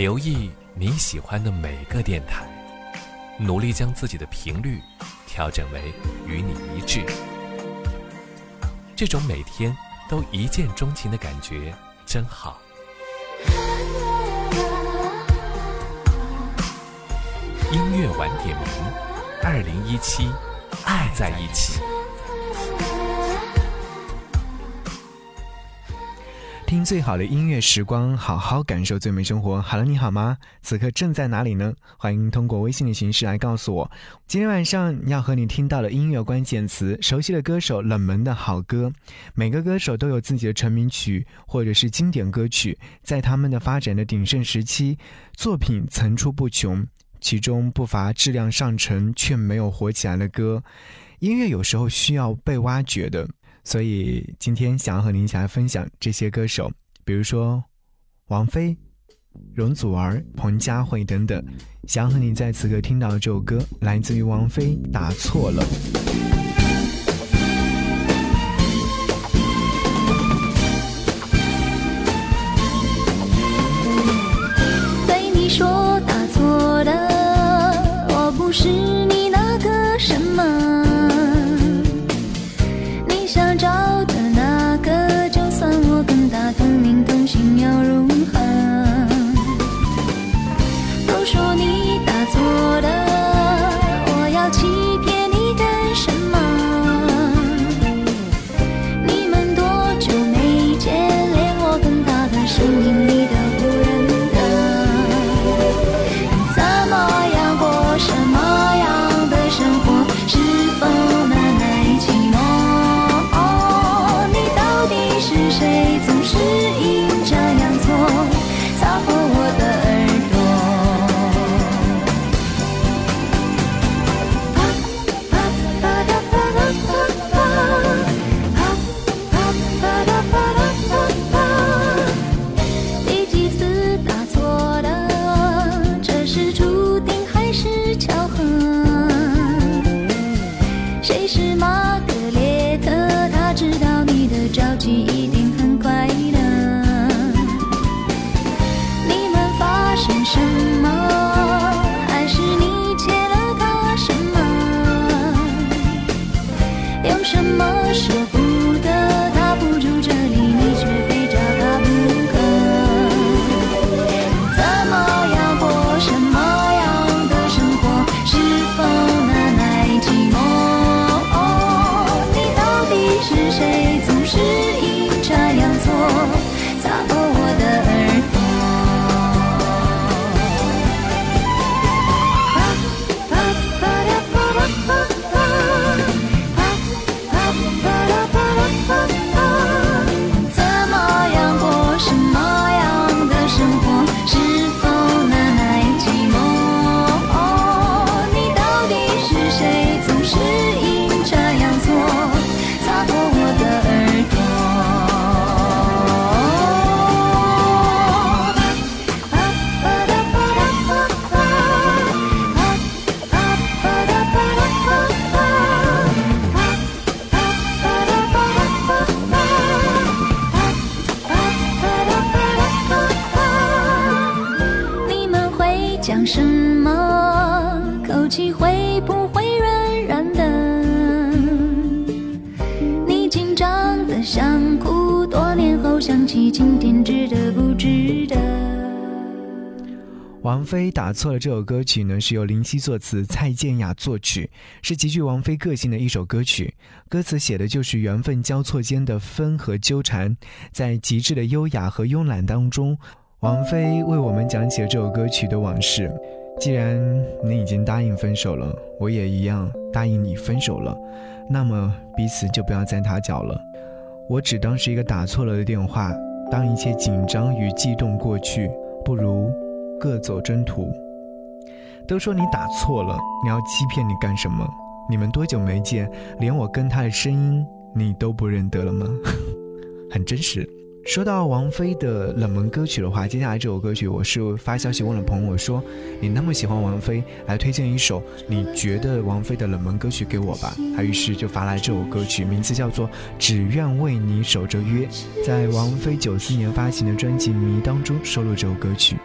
留意你喜欢的每个电台，努力将自己的频率调整为与你一致。这种每天都一见钟情的感觉真好。音乐晚点名，二零一七，爱在一起。听最好的音乐时光，好好感受最美生活。Hello，你好吗？此刻正在哪里呢？欢迎通过微信的形式来告诉我。今天晚上要和你听到的音乐关键词：熟悉的歌手、冷门的好歌。每个歌手都有自己的成名曲或者是经典歌曲，在他们的发展的鼎盛时期，作品层出不穷，其中不乏质量上乘却没有火起来的歌。音乐有时候需要被挖掘的。所以今天想要和您一起来分享这些歌手，比如说王菲、容祖儿、彭佳慧等等。想要和你在此刻听到的这首歌，来自于王菲，《打错了》。对你说打错了，我不是错了这首歌曲呢，是由林夕作词，蔡健雅作曲，是极具王菲个性的一首歌曲。歌词写的就是缘分交错间的分和纠缠，在极致的优雅和慵懒当中，王菲为我们讲起了这首歌曲的往事。既然你已经答应分手了，我也一样答应你分手了，那么彼此就不要再打搅了。我只当是一个打错了的电话，当一切紧张与悸动过去，不如。各走征途。都说你打错了，你要欺骗你干什么？你们多久没见，连我跟他的声音你都不认得了吗？很真实。说到王菲的冷门歌曲的话，接下来这首歌曲，我是发消息问了朋友，我说你那么喜欢王菲，来推荐一首你觉得王菲的冷门歌曲给我吧。他于是就发来这首歌曲，名字叫做《只愿为你守着约》，在王菲九四年发行的专辑《迷》当中收录这首歌曲。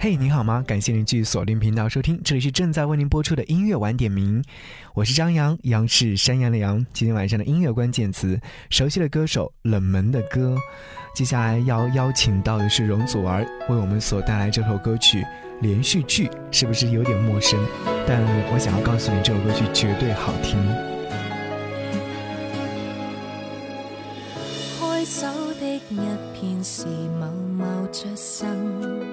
嘿你好吗？感谢您继续锁定频道收听，这里是正在为您播出的音乐晚点名，我是张扬，杨是山羊的羊。今天晚上的音乐关键词：熟悉的歌手，冷门的歌。接下来要邀请到的是容祖儿为我们所带来这首歌曲《连续剧》，是不是有点陌生？但我想要告诉你，这首歌曲绝对好听。开手的一片是某某出生，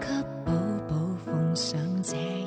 给宝宝奉上这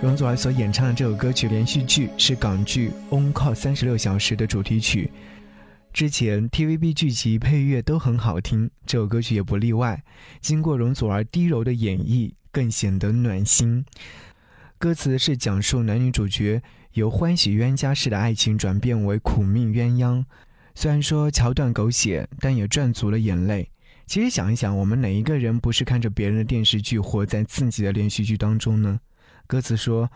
容祖儿所演唱的这首歌曲连续剧是港剧《On Call 三十六小时》的主题曲。之前 TVB 剧集配乐都很好听，这首歌曲也不例外。经过容祖儿低柔的演绎，更显得暖心。歌词是讲述男女主角由欢喜冤家式的爱情转变为苦命鸳鸯。虽然说桥段狗血，但也赚足了眼泪。其实想一想，我们哪一个人不是看着别人的电视剧，活在自己的连续剧当中呢？歌词说：“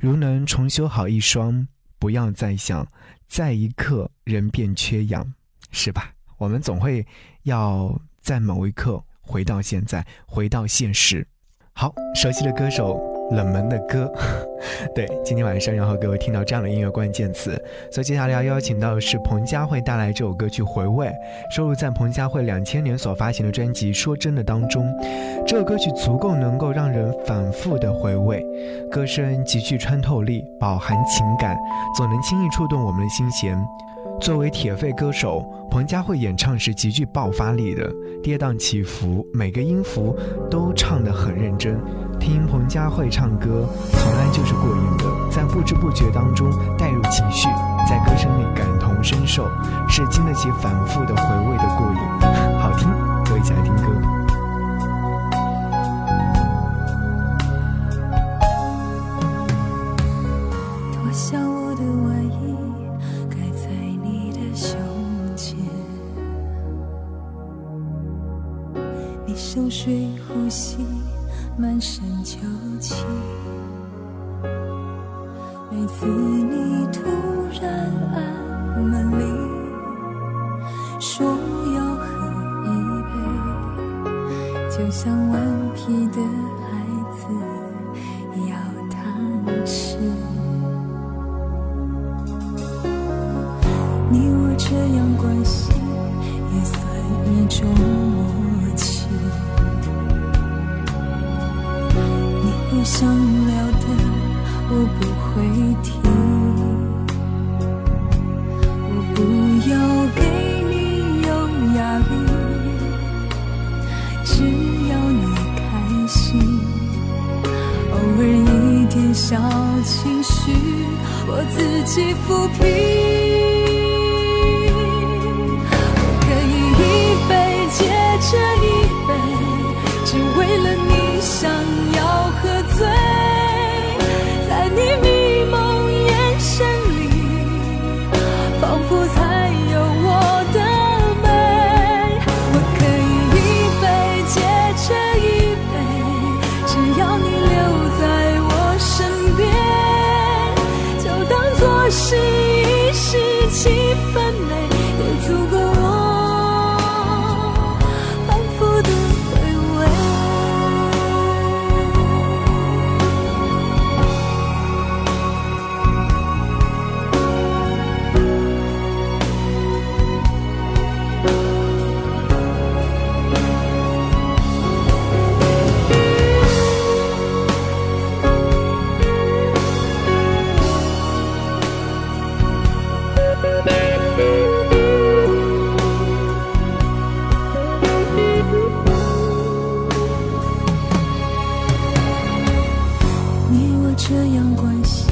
如能重修好一双，不要再想，在一刻人便缺氧，是吧？我们总会要在某一刻回到现在，回到现实。”好，熟悉的歌手。冷门的歌，对，今天晚上要和各位听到这样的音乐关键词，所以接下来要邀请到的是彭佳慧带来这首歌曲《回味》，收录在彭佳慧两千年所发行的专辑《说真的》当中。这首歌曲足够能够让人反复的回味，歌声极具穿透力，饱含情感，总能轻易触动我们的心弦。作为铁肺歌手，彭佳慧演唱时极具爆发力的，跌宕起伏，每个音符都唱得很认真。听彭佳慧唱歌，从来就是过瘾的，在不知不觉当中带入情绪，在歌声里感同身受，是经得起反复的回味的过瘾。好听，各位一起来听歌。熟睡呼吸，满身酒气。每次你突然按门铃，说要喝一杯，就像顽皮的起浮萍这样关系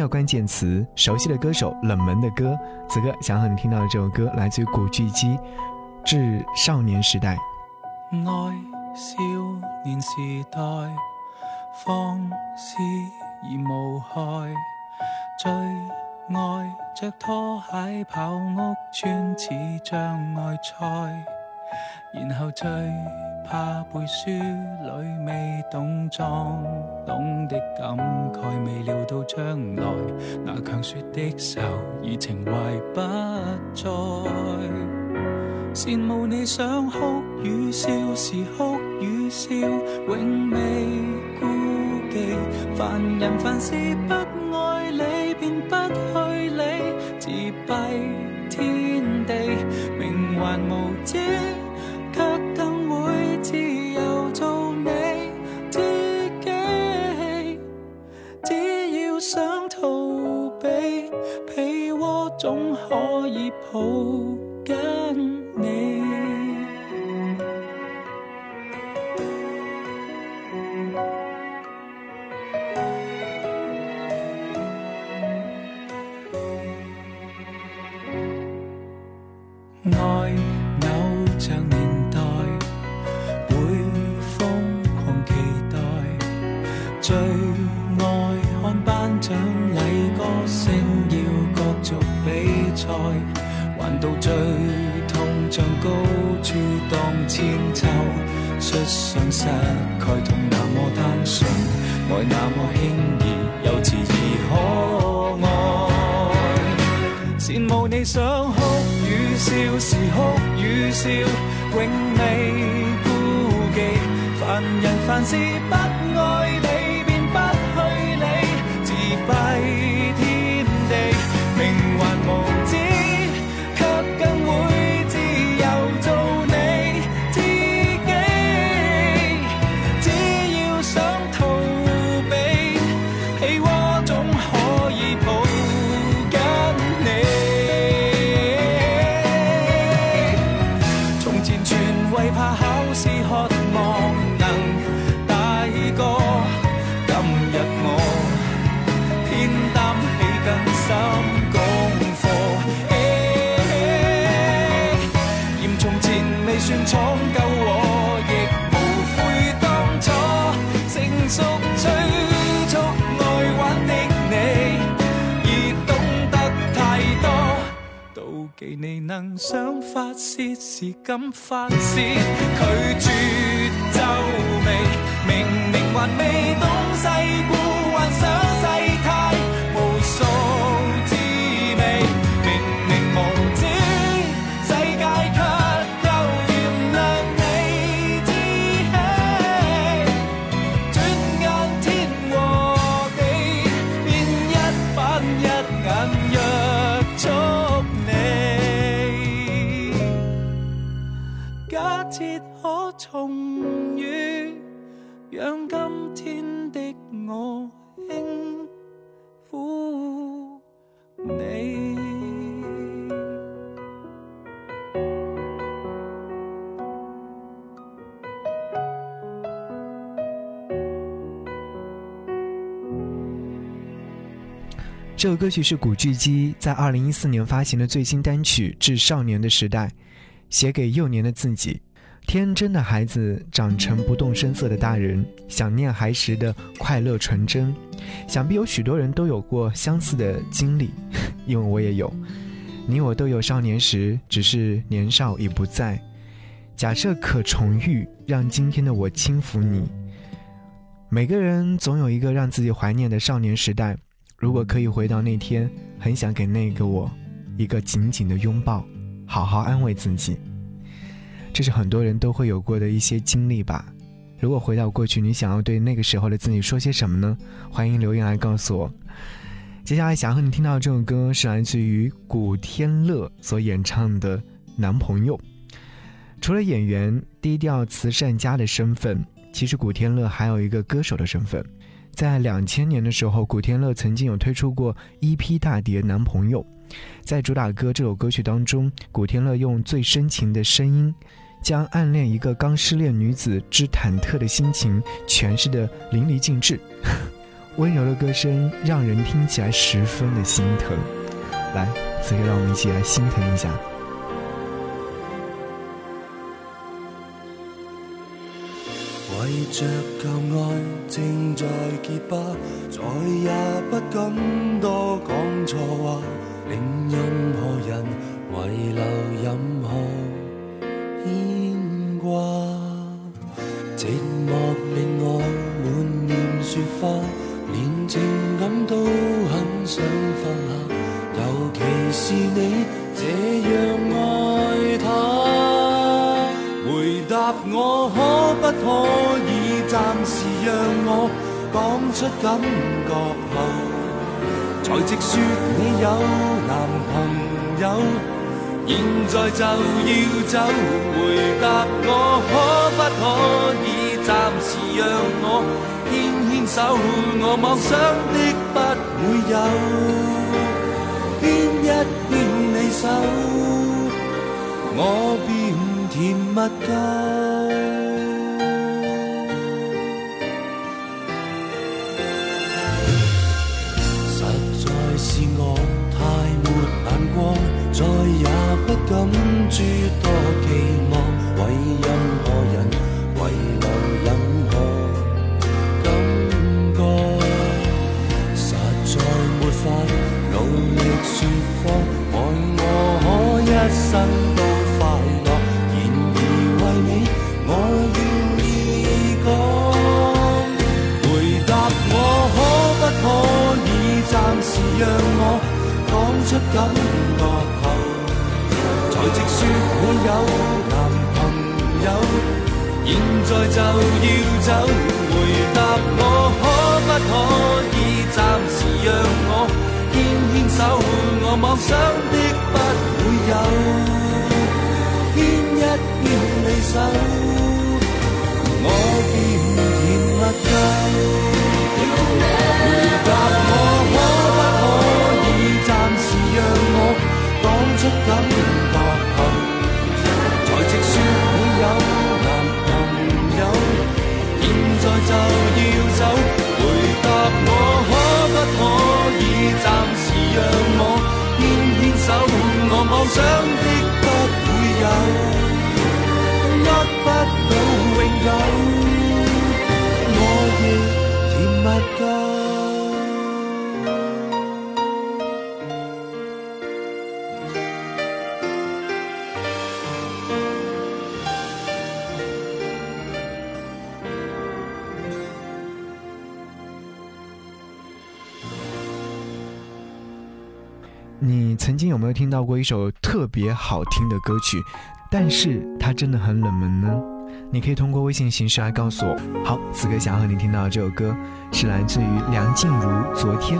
要关键词：熟悉的歌手，冷门的歌。此刻想和你听到的这首歌，来自于古巨基，《致少年时代》。爱少年时代，放肆而无害，最爱着拖鞋跑屋村似障碍赛，然后最。怕背书里未懂装懂的感慨，未料到将来那强说的手已情怀不再。羡慕你想哭与笑时哭与笑，永未顾忌。凡人凡事不好感。出相失概痛那么单纯，爱那么轻易，又迟而可爱。羡慕你想哭与笑时哭与笑，永未顾忌。凡人凡事不爱你，能想发泄时敢发泄，拒绝皱眉，明明还未懂世故，幻想这首歌曲是古巨基在二零一四年发行的最新单曲《致少年的时代》，写给幼年的自己。天真的孩子长成不动声色的大人，想念孩时的快乐纯真。想必有许多人都有过相似的经历，因为我也有。你我都有少年时，只是年少已不在。假设可重遇，让今天的我轻抚你。每个人总有一个让自己怀念的少年时代。如果可以回到那天，很想给那个我一个紧紧的拥抱，好好安慰自己。这是很多人都会有过的一些经历吧。如果回到过去，你想要对那个时候的自己说些什么呢？欢迎留言来告诉我。接下来想和你听到这首歌是来自于古天乐所演唱的《男朋友》。除了演员低调慈善家的身份，其实古天乐还有一个歌手的身份。在两千年的时候，古天乐曾经有推出过 EP 大碟《男朋友》。在主打歌这首歌曲当中，古天乐用最深情的声音，将暗恋一个刚失恋女子之忐忑的心情诠释的淋漓尽致。温柔的歌声让人听起来十分的心疼。来，此刻让我们一起来心疼一下。着旧爱正在结疤，再也不敢多讲错话，令任何人遗留任何牵挂。寂寞令我满面雪花，连情感都很想放下，尤其是你这样爱他。回答我可不可让我讲出感觉后，才直说你有男朋友，现在就要走。回答我可不可以暂时让我牵牵手，我妄想的不会有，牵一牵你手，我便。甜蜜够，感诸多期望，为任何人遗留任何感觉，实在没法努力说谎，爱我可一生。有男朋友，现在就要走。回答我可不可以暂时让我牵牵手？我妄想的不会有，牵一牵你手，我便甜蜜够。回答我可不可以暂时让我讲？出感想有没有听到过一首特别好听的歌曲，但是它真的很冷门呢？你可以通过微信形式来告诉我。好，此刻想要和你听到的这首歌是来自于梁静茹《昨天》。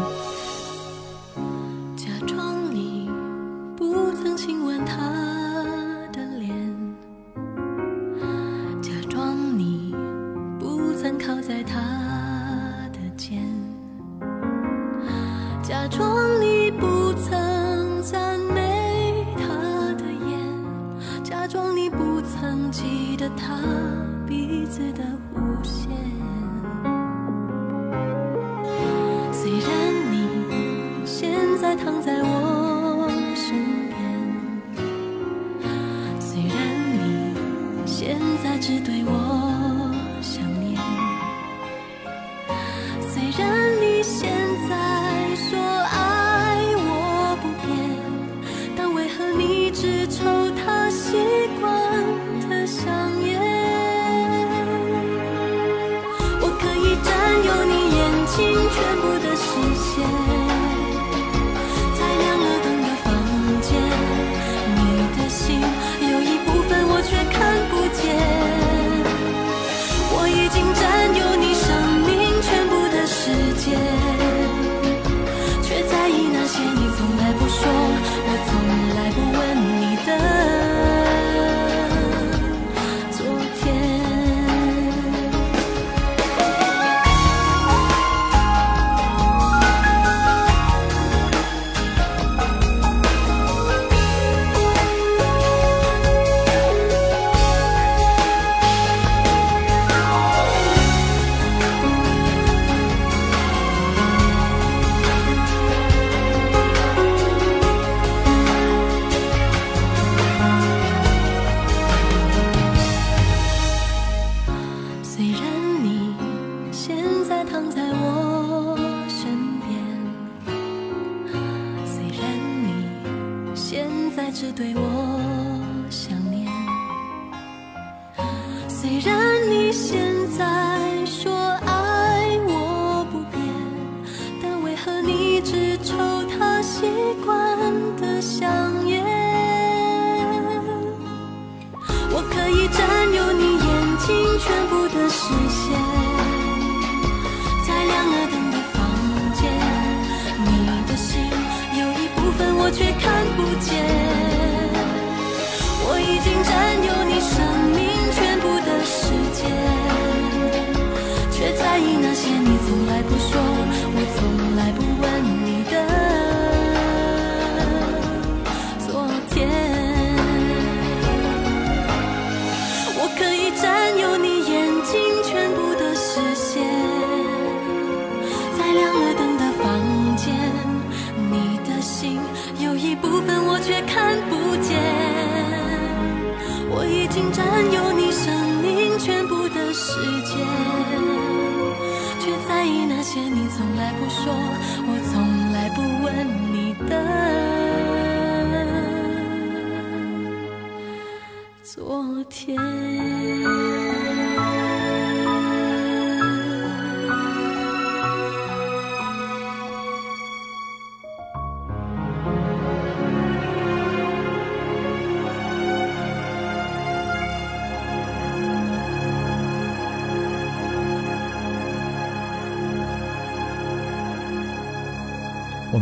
我从来不问你的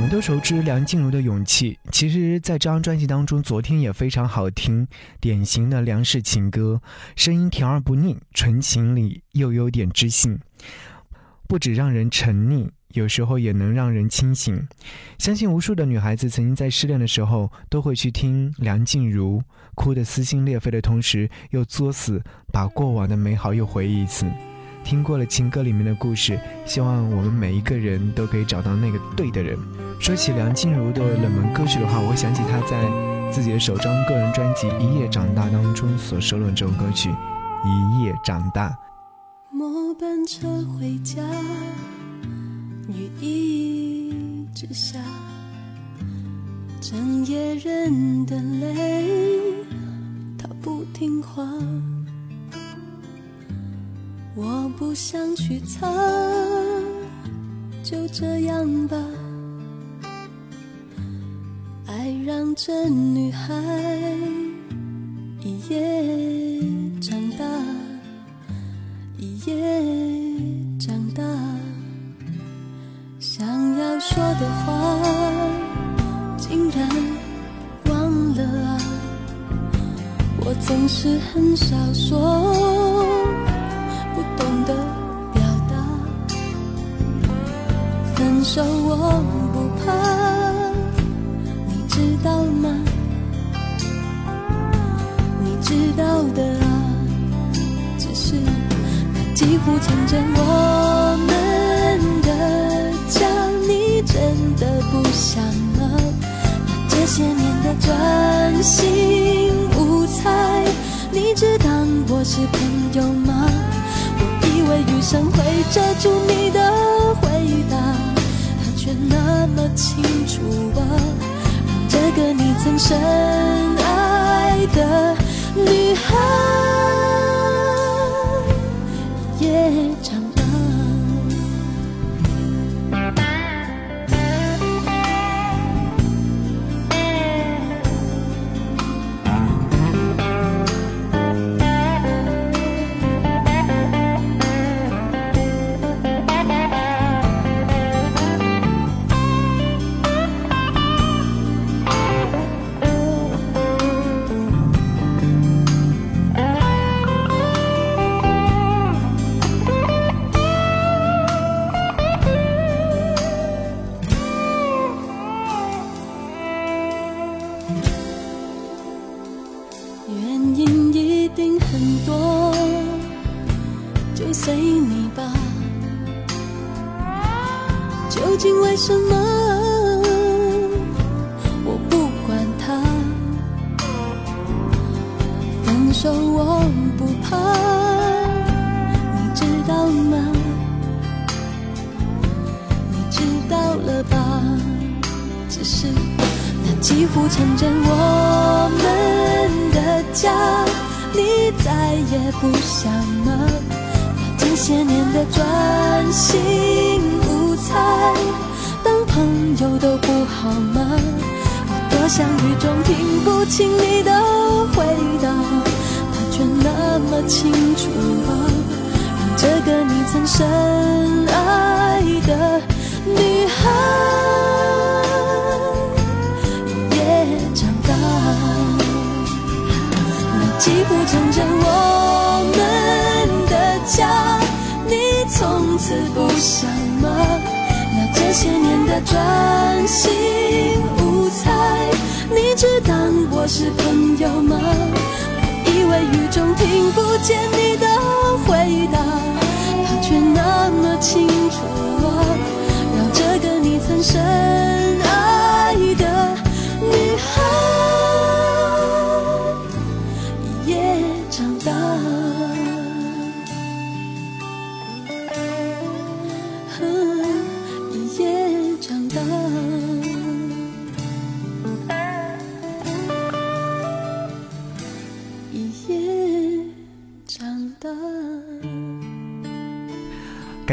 们都熟知梁静茹的勇气，其实，在这张专辑当中，昨天也非常好听，典型的梁氏情歌，声音甜而不腻，纯情里又有点知性，不止让人沉溺，有时候也能让人清醒。相信无数的女孩子曾经在失恋的时候，都会去听梁静茹，哭得撕心裂肺的同时，又作死把过往的美好又回忆一次。听过了情歌里面的故事，希望我们每一个人都可以找到那个对的人。说起梁静茹的冷门歌曲的话，我想起她在自己的首张个人专辑《一夜长大》当中所收录的这首歌曲《一夜长大》。末班车回家，雨一直下，整夜忍的泪，他不听话。我不想去猜，就这样吧。爱让这女孩一夜长大，一夜长大。想要说的话，竟然忘了啊！我总是很少说。的表达分手我不怕，你知道吗？你知道的啊，只是那几乎成真我们的家，你真的不想了？那这些年的专心无猜，你只当我是朋友吗？为余生会遮住你的回答。他却那么清楚啊，这个你曾深爱的女孩也长。这个你曾深爱的女孩也长大。那。几乎成真我们的家，你从此不想吗？那这些年的专心无猜，你只当我是朋友吗？在雨中听不见你的回答，他却那么清楚啊，让这个你曾深爱的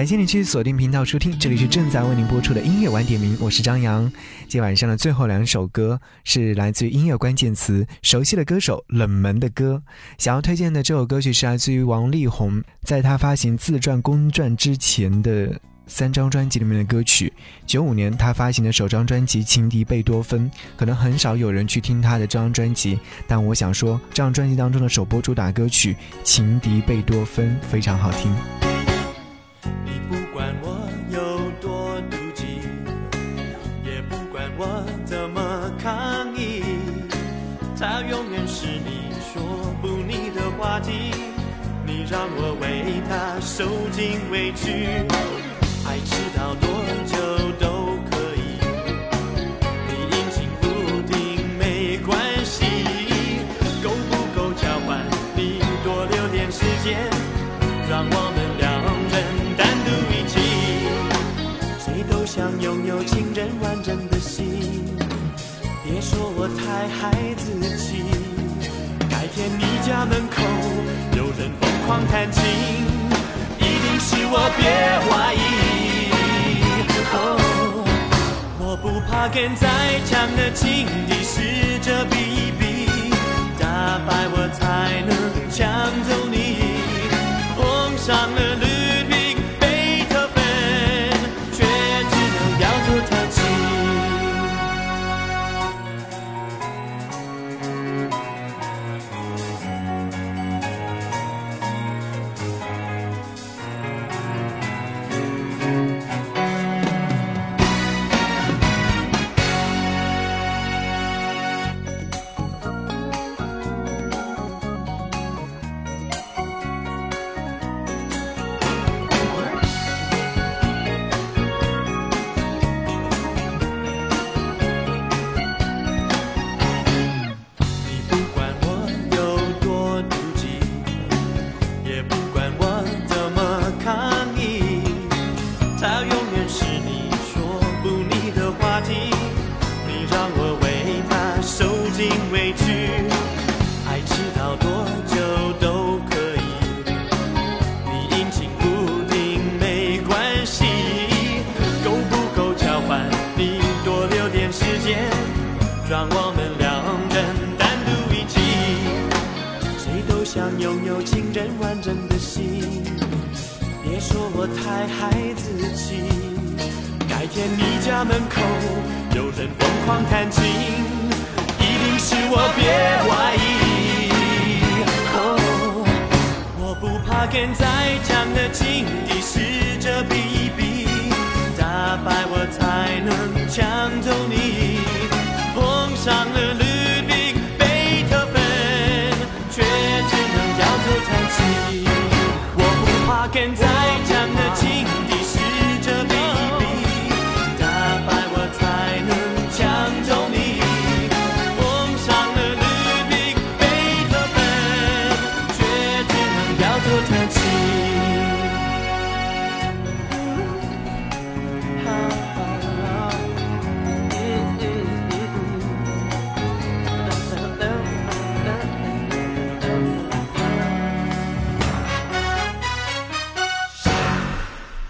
感谢你去锁定频道收听，这里是正在为您播出的音乐晚点名，我是张扬。今晚上的最后两首歌是来自于音乐关键词熟悉的歌手、冷门的歌。想要推荐的这首歌曲是来自于王力宏，在他发行自传公传之前的三张专辑里面的歌曲。九五年他发行的首张专辑《情敌贝多芬》，可能很少有人去听他的这张专辑，但我想说，这张专辑当中的首播主打歌曲《情敌贝多芬》非常好听。受尽委屈，爱迟到多久都可以，你阴晴不定没关系，够不够交换？你多留点时间，让我们两人单独一起。谁都想拥有情人完整的心，别说我太孩子气，改天你家门口有人疯。狂弹琴，是我，别怀疑。我不怕跟再强的情敌试着比一比，打败我才能抢走你，碰上了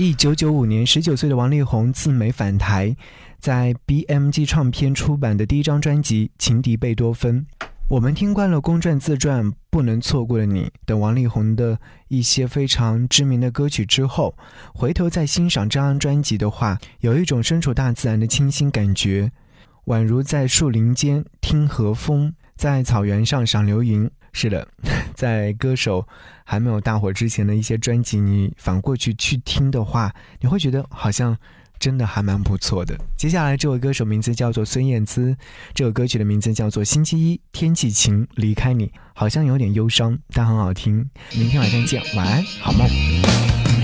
一九九五年，十九岁的王力宏自美返台，在 BMG 唱片出版的第一张专辑《情敌贝多芬》。我们听惯了公转自传，不能错过的你等王力宏的一些非常知名的歌曲之后，回头再欣赏这张专辑的话，有一种身处大自然的清新感觉，宛如在树林间听和风，在草原上赏流云。是的，在歌手还没有大火之前的一些专辑，你反过去去听的话，你会觉得好像真的还蛮不错的。接下来这位歌手名字叫做孙燕姿，这首歌曲的名字叫做《星期一天气晴离开你》，好像有点忧伤，但很好听。明天晚上见，晚安，好梦。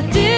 did